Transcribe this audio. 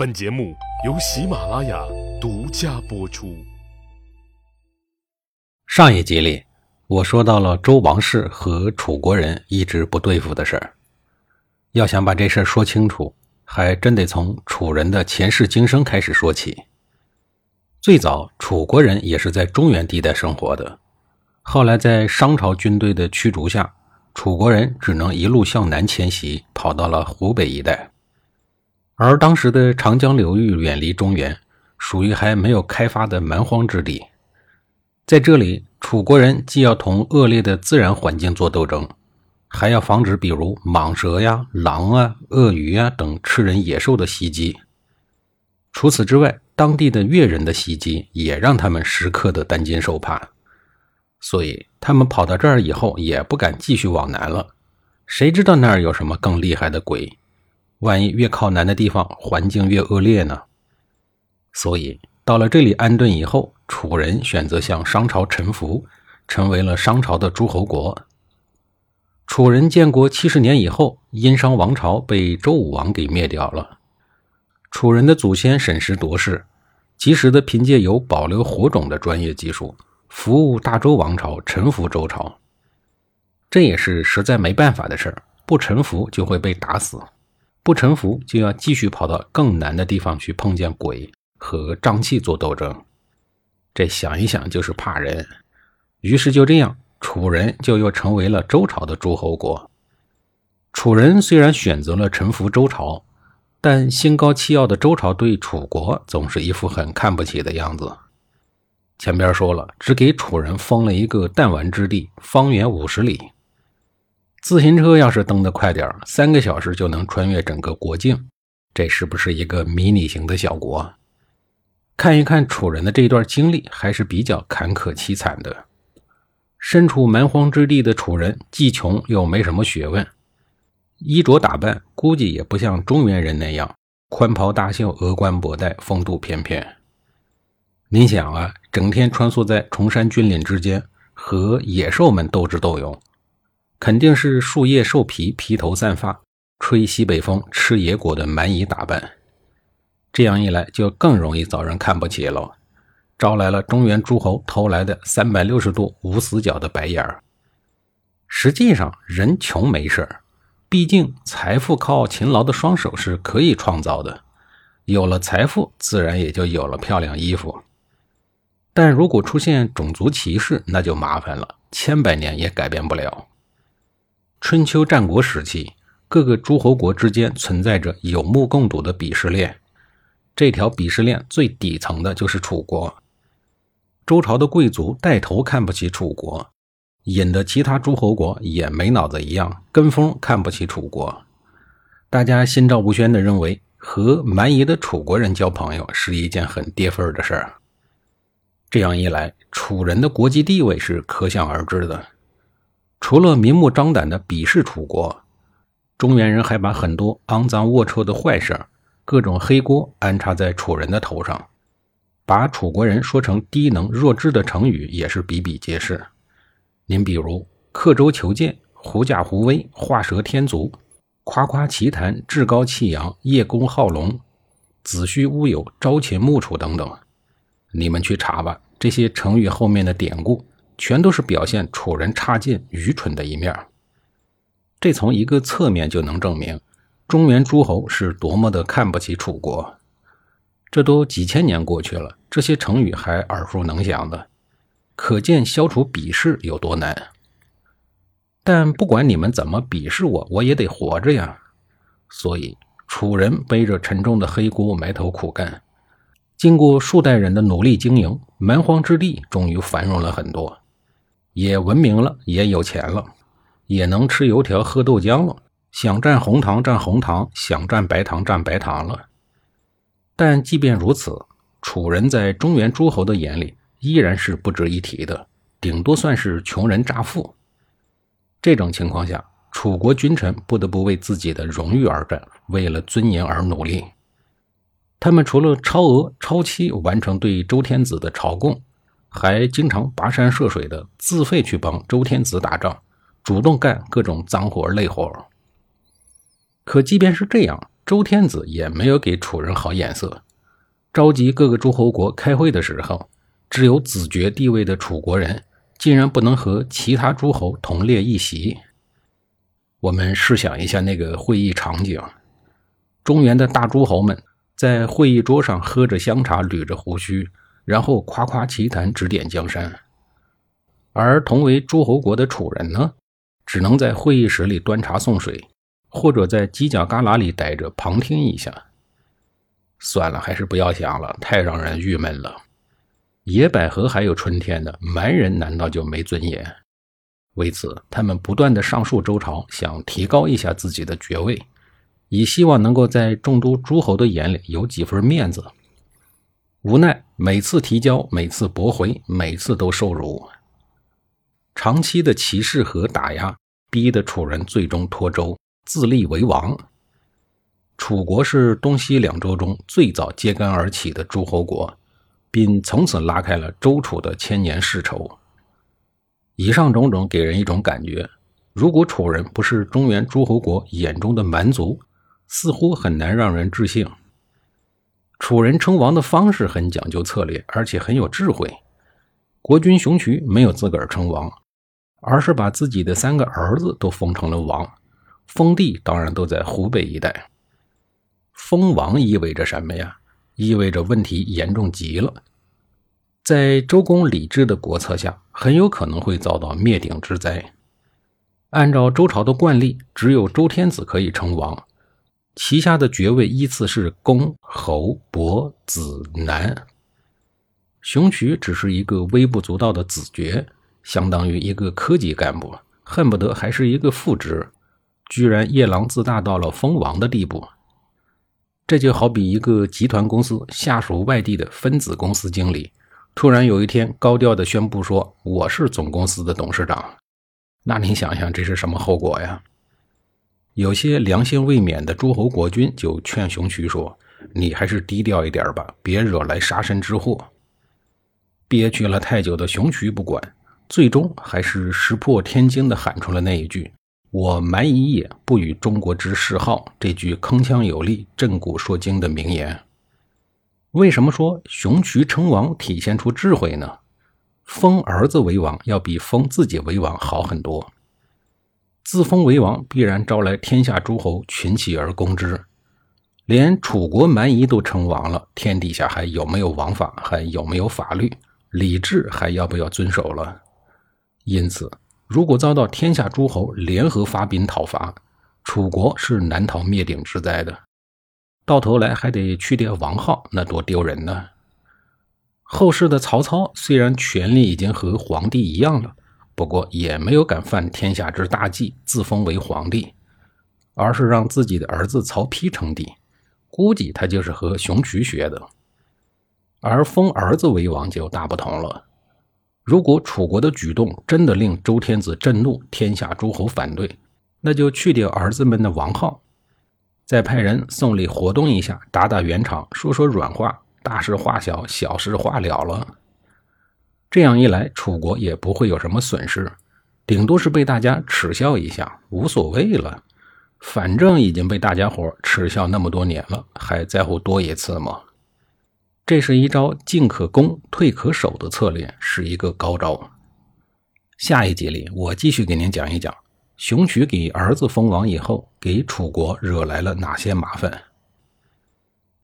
本节目由喜马拉雅独家播出。上一集里，我说到了周王室和楚国人一直不对付的事儿。要想把这事儿说清楚，还真得从楚人的前世今生开始说起。最早，楚国人也是在中原地带生活的，后来在商朝军队的驱逐下，楚国人只能一路向南迁徙，跑到了湖北一带。而当时的长江流域远离中原，属于还没有开发的蛮荒之地。在这里，楚国人既要同恶劣的自然环境做斗争，还要防止比如蟒蛇呀、狼啊、鳄鱼啊等吃人野兽的袭击。除此之外，当地的越人的袭击也让他们时刻的担惊受怕。所以，他们跑到这儿以后也不敢继续往南了。谁知道那儿有什么更厉害的鬼？万一越靠南的地方环境越恶劣呢？所以到了这里安顿以后，楚人选择向商朝臣服，成为了商朝的诸侯国。楚人建国七十年以后，殷商王朝被周武王给灭掉了。楚人的祖先审时度势，及时的凭借有保留火种的专业技术，服务大周王朝，臣服周朝。这也是实在没办法的事儿，不臣服就会被打死。不臣服，就要继续跑到更难的地方去碰见鬼和瘴气做斗争。这想一想就是怕人。于是就这样，楚人就又成为了周朝的诸侯国。楚人虽然选择了臣服周朝，但心高气傲的周朝对楚国总是一副很看不起的样子。前边说了，只给楚人封了一个弹丸之地，方圆五十里。自行车要是蹬得快点三个小时就能穿越整个国境，这是不是一个迷你型的小国？看一看楚人的这段经历，还是比较坎坷凄惨的。身处蛮荒之地的楚人，既穷又没什么学问，衣着打扮估计也不像中原人那样宽袍大袖、峨冠博带、风度翩翩。您想啊，整天穿梭在崇山峻岭之间，和野兽们斗智斗勇。肯定是树叶兽皮，披头散发，吹西北风，吃野果的蛮夷打扮。这样一来，就更容易遭人看不起了，招来了中原诸侯投来的三百六十度无死角的白眼儿。实际上，人穷没事儿，毕竟财富靠勤劳的双手是可以创造的。有了财富，自然也就有了漂亮衣服。但如果出现种族歧视，那就麻烦了，千百年也改变不了。春秋战国时期，各个诸侯国之间存在着有目共睹的鄙视链。这条鄙视链最底层的就是楚国。周朝的贵族带头看不起楚国，引得其他诸侯国也没脑子一样，跟风看不起楚国。大家心照不宣地认为，和蛮夷的楚国人交朋友是一件很跌份儿的事儿。这样一来，楚人的国际地位是可想而知的。除了明目张胆的鄙视楚国，中原人还把很多肮脏龌龊的坏事、各种黑锅安插在楚人的头上，把楚国人说成低能弱智的成语也是比比皆是。您比如“刻舟求剑”“狐假虎威”“画蛇添足”“夸夸其谈”“趾高气扬”“叶公好龙”“子虚乌有”“朝秦暮楚”等等，你们去查吧，这些成语后面的典故。全都是表现楚人差劲、愚蠢的一面。这从一个侧面就能证明，中原诸侯是多么的看不起楚国。这都几千年过去了，这些成语还耳熟能详的，可见消除鄙视有多难。但不管你们怎么鄙视我，我也得活着呀。所以，楚人背着沉重的黑锅埋头苦干，经过数代人的努力经营，蛮荒之地终于繁荣了很多。也文明了，也有钱了，也能吃油条喝豆浆了，想蘸红糖蘸红糖，想蘸白糖蘸白糖了。但即便如此，楚人在中原诸侯的眼里依然是不值一提的，顶多算是穷人乍富。这种情况下，楚国君臣不得不为自己的荣誉而战，为了尊严而努力。他们除了超额、超期完成对周天子的朝贡。还经常跋山涉水的自费去帮周天子打仗，主动干各种脏活累活。可即便是这样，周天子也没有给楚人好眼色。召集各个诸侯国开会的时候，只有子爵地位的楚国人竟然不能和其他诸侯同列一席。我们试想一下那个会议场景：中原的大诸侯们在会议桌上喝着香茶，捋着胡须，然后夸夸其谈，指点江山；而同为诸侯国的楚人呢，只能在会议室里端茶送水。或者在犄角旮旯里待着旁听一下。算了，还是不要想了，太让人郁闷了。野百合还有春天的，蛮人难道就没尊严？为此，他们不断的上诉周朝，想提高一下自己的爵位，以希望能够在众多诸侯的眼里有几分面子。无奈每次提交，每次驳回，每次都受辱。长期的歧视和打压，逼得楚人最终脱周。自立为王。楚国是东西两周中最早揭竿而起的诸侯国，并从此拉开了周楚的千年世仇。以上种种给人一种感觉：如果楚人不是中原诸侯国眼中的蛮族，似乎很难让人置信。楚人称王的方式很讲究策略，而且很有智慧。国君熊渠没有自个儿称王，而是把自己的三个儿子都封成了王。封地当然都在湖北一带。封王意味着什么呀？意味着问题严重极了。在周公李治的国策下，很有可能会遭到灭顶之灾。按照周朝的惯例，只有周天子可以称王，旗下的爵位依次是公、侯、伯、子、男。熊渠只是一个微不足道的子爵，相当于一个科级干部，恨不得还是一个副职。居然夜郎自大到了封王的地步，这就好比一个集团公司下属外地的分子公司经理，突然有一天高调的宣布说：“我是总公司的董事长。”那你想想这是什么后果呀？有些良心未泯的诸侯国君就劝熊渠说：“你还是低调一点吧，别惹来杀身之祸。”憋屈了太久的熊渠不管，最终还是石破天惊的喊出了那一句。我蛮夷也，不与中国之嗜好。这句铿锵有力、震古烁今的名言，为什么说熊渠称王体现出智慧呢？封儿子为王要比封自己为王好很多。自封为王必然招来天下诸侯群起而攻之，连楚国蛮夷都称王了，天底下还有没有王法？还有没有法律？礼制还要不要遵守了？因此。如果遭到天下诸侯联合发兵讨伐，楚国是难逃灭顶之灾的。到头来还得去掉王号，那多丢人呢！后世的曹操虽然权力已经和皇帝一样了，不过也没有敢犯天下之大忌，自封为皇帝，而是让自己的儿子曹丕称帝。估计他就是和熊渠学的。而封儿子为王就大不同了。如果楚国的举动真的令周天子震怒，天下诸侯反对，那就去掉儿子们的王号，再派人送礼活动一下，打打圆场，说说软话，大事化小，小事化了了。这样一来，楚国也不会有什么损失，顶多是被大家耻笑一下，无所谓了。反正已经被大家伙耻笑那么多年了，还在乎多一次吗？这是一招进可攻、退可守的策略，是一个高招。下一集里，我继续给您讲一讲，熊渠给儿子封王以后，给楚国惹来了哪些麻烦。